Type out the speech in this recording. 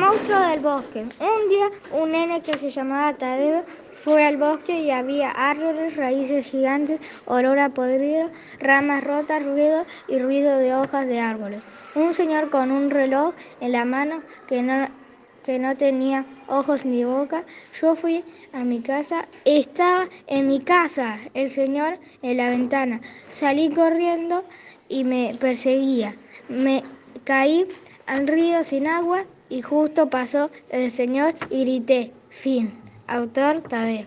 monstruo del bosque. Un día un nene que se llamaba Tadeo fue al bosque y había árboles, raíces gigantes, olor a podrido, ramas rotas, ruido y ruido de hojas de árboles. Un señor con un reloj en la mano que no, que no tenía ojos ni boca. Yo fui a mi casa, estaba en mi casa el señor en la ventana. Salí corriendo y me perseguía. Me caí al río sin agua y justo pasó el señor y grité. Fin. Autor Tadeo.